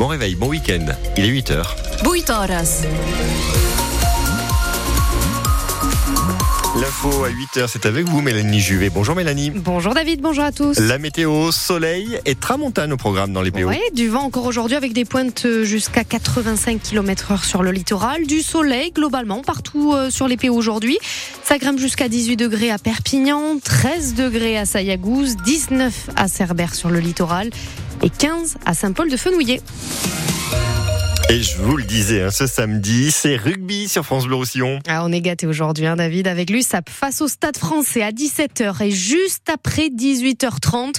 Bon réveil, bon week-end. Il est 8h. 8 horas. L'info à 8h, c'est avec vous, Mélanie Juvet. Bonjour Mélanie. Bonjour David, bonjour à tous. La météo, soleil et tramontane au programme dans les PO. Oui, du vent encore aujourd'hui avec des pointes jusqu'à 85 km heure sur le littoral. Du soleil globalement partout euh, sur les PO aujourd'hui. Ça grimpe jusqu'à 18 degrés à Perpignan, 13 degrés à Sayagouz, 19 à Cerbère sur le littoral et 15 à Saint-Paul-de-Fenouillet. Et je vous le disais, hein, ce samedi, c'est rugby sur France Bleu Roussillon. Ah, on est gâté aujourd'hui, hein, David, avec l'USAP face au Stade français à 17h et juste après 18h30.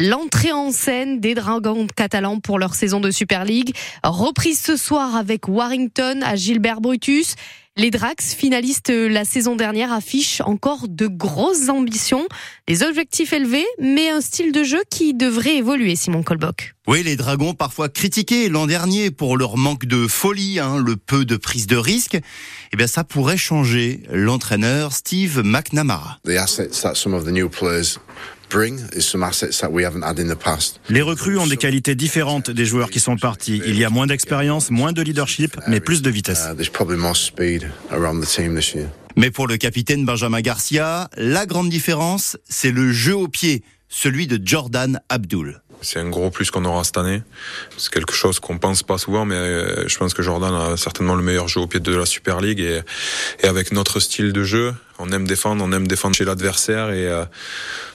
L'entrée en scène des Dragons catalans pour leur saison de Super League. Reprise ce soir avec Warrington à Gilbert Brutus. Les Drax, finalistes la saison dernière, affichent encore de grosses ambitions, des objectifs élevés, mais un style de jeu qui devrait évoluer, Simon Colbock. Oui, les Dragons parfois critiqués l'an dernier pour leur manque de folie, hein, le peu de prise de risque. Eh bien, ça pourrait changer. L'entraîneur Steve McNamara. Les recrues ont des qualités différentes des joueurs qui sont partis. Il y a moins d'expérience, moins de leadership, mais plus de vitesse. Mais pour le capitaine Benjamin Garcia, la grande différence, c'est le jeu au pied, celui de Jordan Abdul. C'est un gros plus qu'on aura cette année. C'est quelque chose qu'on pense pas souvent, mais euh, je pense que Jordan a certainement le meilleur jeu au pied de la Super League et, et avec notre style de jeu, on aime défendre, on aime défendre chez l'adversaire et, euh,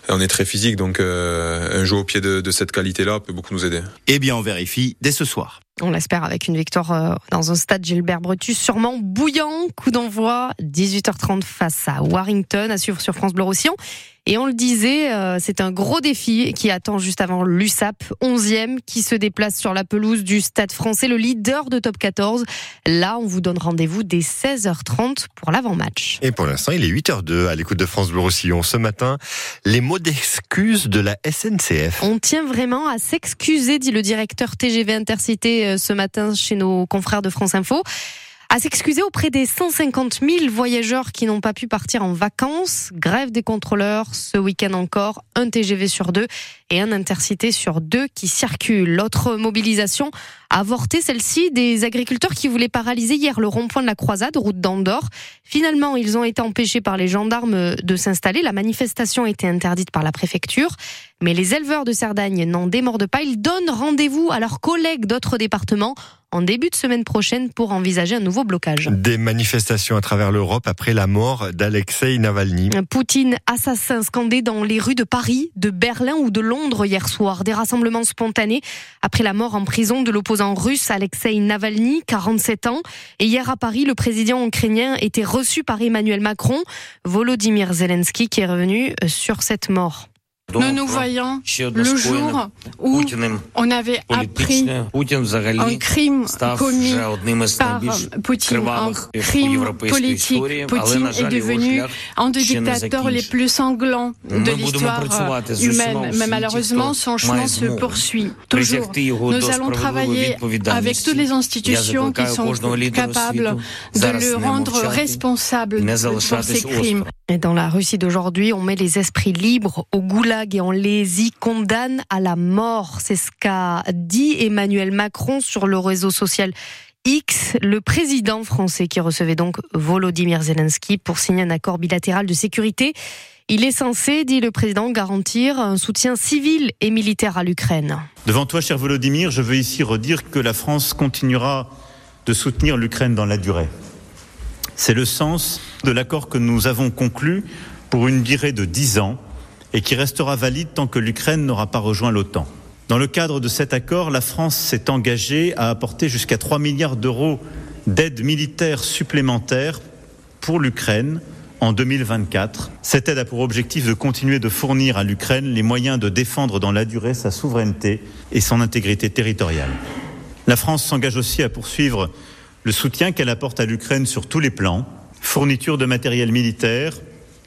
on est très physique. Donc euh, un jeu au pied de, de cette qualité-là peut beaucoup nous aider. Eh bien, on vérifie dès ce soir. On l'espère avec une victoire euh, dans un stade Gilbert Brutus sûrement bouillant. Coup d'envoi 18h30 face à Warrington à suivre sur France Bleu Roussillon. Et on le disait, c'est un gros défi qui attend juste avant l'USAP, 11e, qui se déplace sur la pelouse du Stade français, le leader de top 14. Là, on vous donne rendez-vous dès 16h30 pour l'avant-match. Et pour l'instant, il est 8h02 à l'écoute de France Bleu Roussillon. Ce matin, les mots d'excuse de la SNCF. On tient vraiment à s'excuser, dit le directeur TGV Intercité euh, ce matin chez nos confrères de France Info à s'excuser auprès des 150 000 voyageurs qui n'ont pas pu partir en vacances. Grève des contrôleurs ce week-end encore, un TGV sur deux et un intercité sur deux qui circulent. L'autre mobilisation avorté, celle-ci, des agriculteurs qui voulaient paralyser hier le rond-point de la Croisade, route d'Andorre. Finalement, ils ont été empêchés par les gendarmes de s'installer. La manifestation a été interdite par la préfecture. Mais les éleveurs de Cerdagne n'en démordent pas. Ils donnent rendez-vous à leurs collègues d'autres départements en début de semaine prochaine pour envisager un nouveau blocage. Des manifestations à travers l'Europe après la mort d'Alexei Navalny. Poutine assassin scandé dans les rues de Paris, de Berlin ou de Londres hier soir. Des rassemblements spontanés après la mort en prison de l'opposant russe Alexei Navalny, 47 ans. Et hier à Paris, le président ukrainien était reçu par Emmanuel Macron, Volodymyr Zelensky qui est revenu sur cette mort. Nous nous voyons le jour où on avait appris un crime commis par Poutine, un crime politique. Poutine est devenu un des dictateurs les plus sanglants de l'histoire humaine. Mais malheureusement, son chemin se poursuit toujours. Nous allons travailler avec toutes les institutions qui sont capables de le rendre responsable pour ces crimes. Dans la Russie d'aujourd'hui, on met les esprits libres au goulag et on les y condamne à la mort. C'est ce qu'a dit Emmanuel Macron sur le réseau social X, le président français qui recevait donc Volodymyr Zelensky pour signer un accord bilatéral de sécurité. Il est censé, dit le président, garantir un soutien civil et militaire à l'Ukraine. Devant toi, cher Volodymyr, je veux ici redire que la France continuera de soutenir l'Ukraine dans la durée. C'est le sens de l'accord que nous avons conclu pour une durée de dix ans et qui restera valide tant que l'Ukraine n'aura pas rejoint l'OTAN. Dans le cadre de cet accord, la France s'est engagée à apporter jusqu'à 3 milliards d'euros d'aide militaire supplémentaire pour l'Ukraine en 2024. Cette aide a pour objectif de continuer de fournir à l'Ukraine les moyens de défendre dans la durée sa souveraineté et son intégrité territoriale. La France s'engage aussi à poursuivre le soutien qu'elle apporte à l'Ukraine sur tous les plans, fourniture de matériel militaire,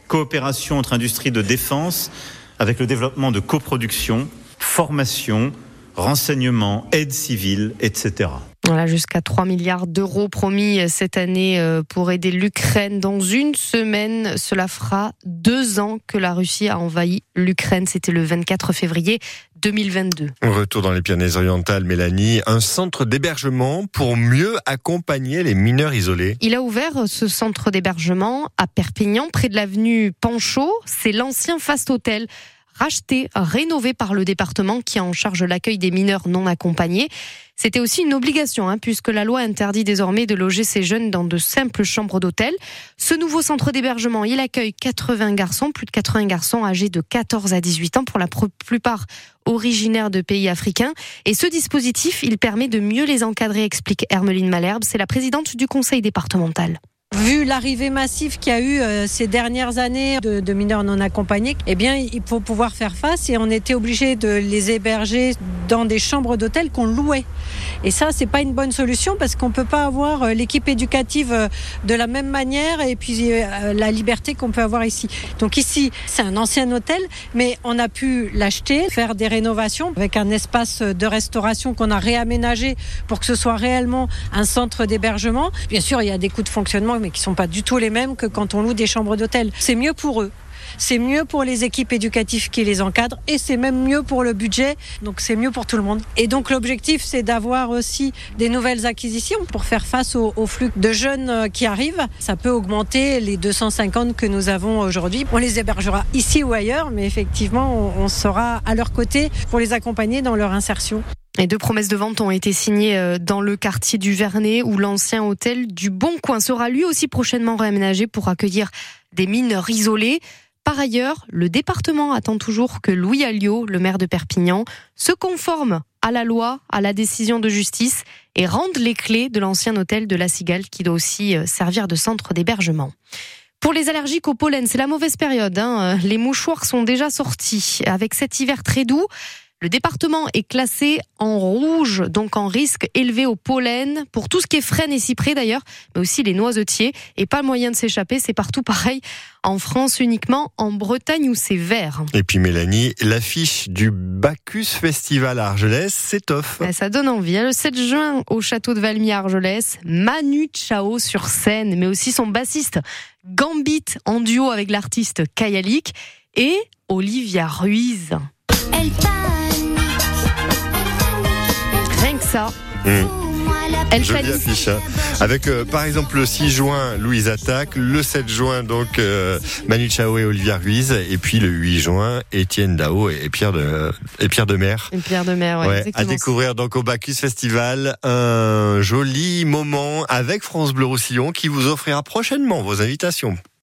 coopération entre industries de défense, avec le développement de coproduction, formation, renseignement, aide civile, etc. Voilà, jusqu'à 3 milliards d'euros promis cette année euh, pour aider l'Ukraine. Dans une semaine, cela fera deux ans que la Russie a envahi l'Ukraine. C'était le 24 février 2022. Retour dans les Pyrénées-Orientales, Mélanie, un centre d'hébergement pour mieux accompagner les mineurs isolés. Il a ouvert ce centre d'hébergement à Perpignan, près de l'avenue Panchaud. C'est l'ancien Fast Hotel racheté, rénové par le département qui a en charge l'accueil des mineurs non accompagnés. C'était aussi une obligation, hein, puisque la loi interdit désormais de loger ces jeunes dans de simples chambres d'hôtel. Ce nouveau centre d'hébergement, il accueille 80 garçons, plus de 80 garçons âgés de 14 à 18 ans, pour la plupart originaires de pays africains. Et ce dispositif, il permet de mieux les encadrer, explique Hermeline Malherbe. C'est la présidente du conseil départemental. Vu l'arrivée massive qu'il y a eu euh, ces dernières années de, mineurs non accompagnés, eh bien, il faut pouvoir faire face et on était obligé de les héberger dans des chambres d'hôtel qu'on louait. Et ça, c'est pas une bonne solution parce qu'on peut pas avoir euh, l'équipe éducative euh, de la même manière et puis la liberté qu'on peut avoir ici. Donc ici, c'est un ancien hôtel, mais on a pu l'acheter, faire des rénovations avec un espace de restauration qu'on a réaménagé pour que ce soit réellement un centre d'hébergement. Bien sûr, il y a des coûts de fonctionnement mais qui sont pas du tout les mêmes que quand on loue des chambres d'hôtel. C'est mieux pour eux. C'est mieux pour les équipes éducatives qui les encadrent et c'est même mieux pour le budget. Donc c'est mieux pour tout le monde. Et donc l'objectif c'est d'avoir aussi des nouvelles acquisitions pour faire face au, flux de jeunes euh, qui arrivent. Ça peut augmenter les 250 que nous avons aujourd'hui. On les hébergera ici ou ailleurs, mais effectivement on sera à leur côté pour les accompagner dans leur insertion. Les deux promesses de vente ont été signées euh, dans le quartier du Vernet où l'ancien hôtel du Bon Coin sera lui aussi prochainement réaménagé pour accueillir des mineurs isolés. Par ailleurs, le département attend toujours que Louis Alliot, le maire de Perpignan, se conforme à la loi, à la décision de justice et rende les clés de l'ancien hôtel de la Cigale qui doit aussi euh, servir de centre d'hébergement. Pour les allergiques au pollen, c'est la mauvaise période. Hein. Les mouchoirs sont déjà sortis. Avec cet hiver très doux, le département est classé en rouge, donc en risque élevé au pollen, pour tout ce qui est frêne et cyprès d'ailleurs, mais aussi les noisetiers. Et pas moyen de s'échapper, c'est partout pareil. En France uniquement, en Bretagne où c'est vert. Et puis Mélanie, l'affiche du Bacchus Festival à Argelès s'étoffe. Ça donne envie. Hein. Le 7 juin au château de Valmy à Argelès, Manu Chao sur scène, mais aussi son bassiste Gambit en duo avec l'artiste Kayalik et Olivia Ruiz. Elle ça. Mmh. Elle Jolie affiche. Hein. Avec euh, par exemple le 6 juin Louise Attaque, le 7 juin donc euh, Manu Chao et Olivia Ruiz, et puis le 8 juin Étienne Dao et Pierre de et Pierre de Mer. Et Pierre de Mer, ouais, À découvrir donc au Bacchus Festival un joli moment avec France Bleu Roussillon qui vous offrira prochainement vos invitations.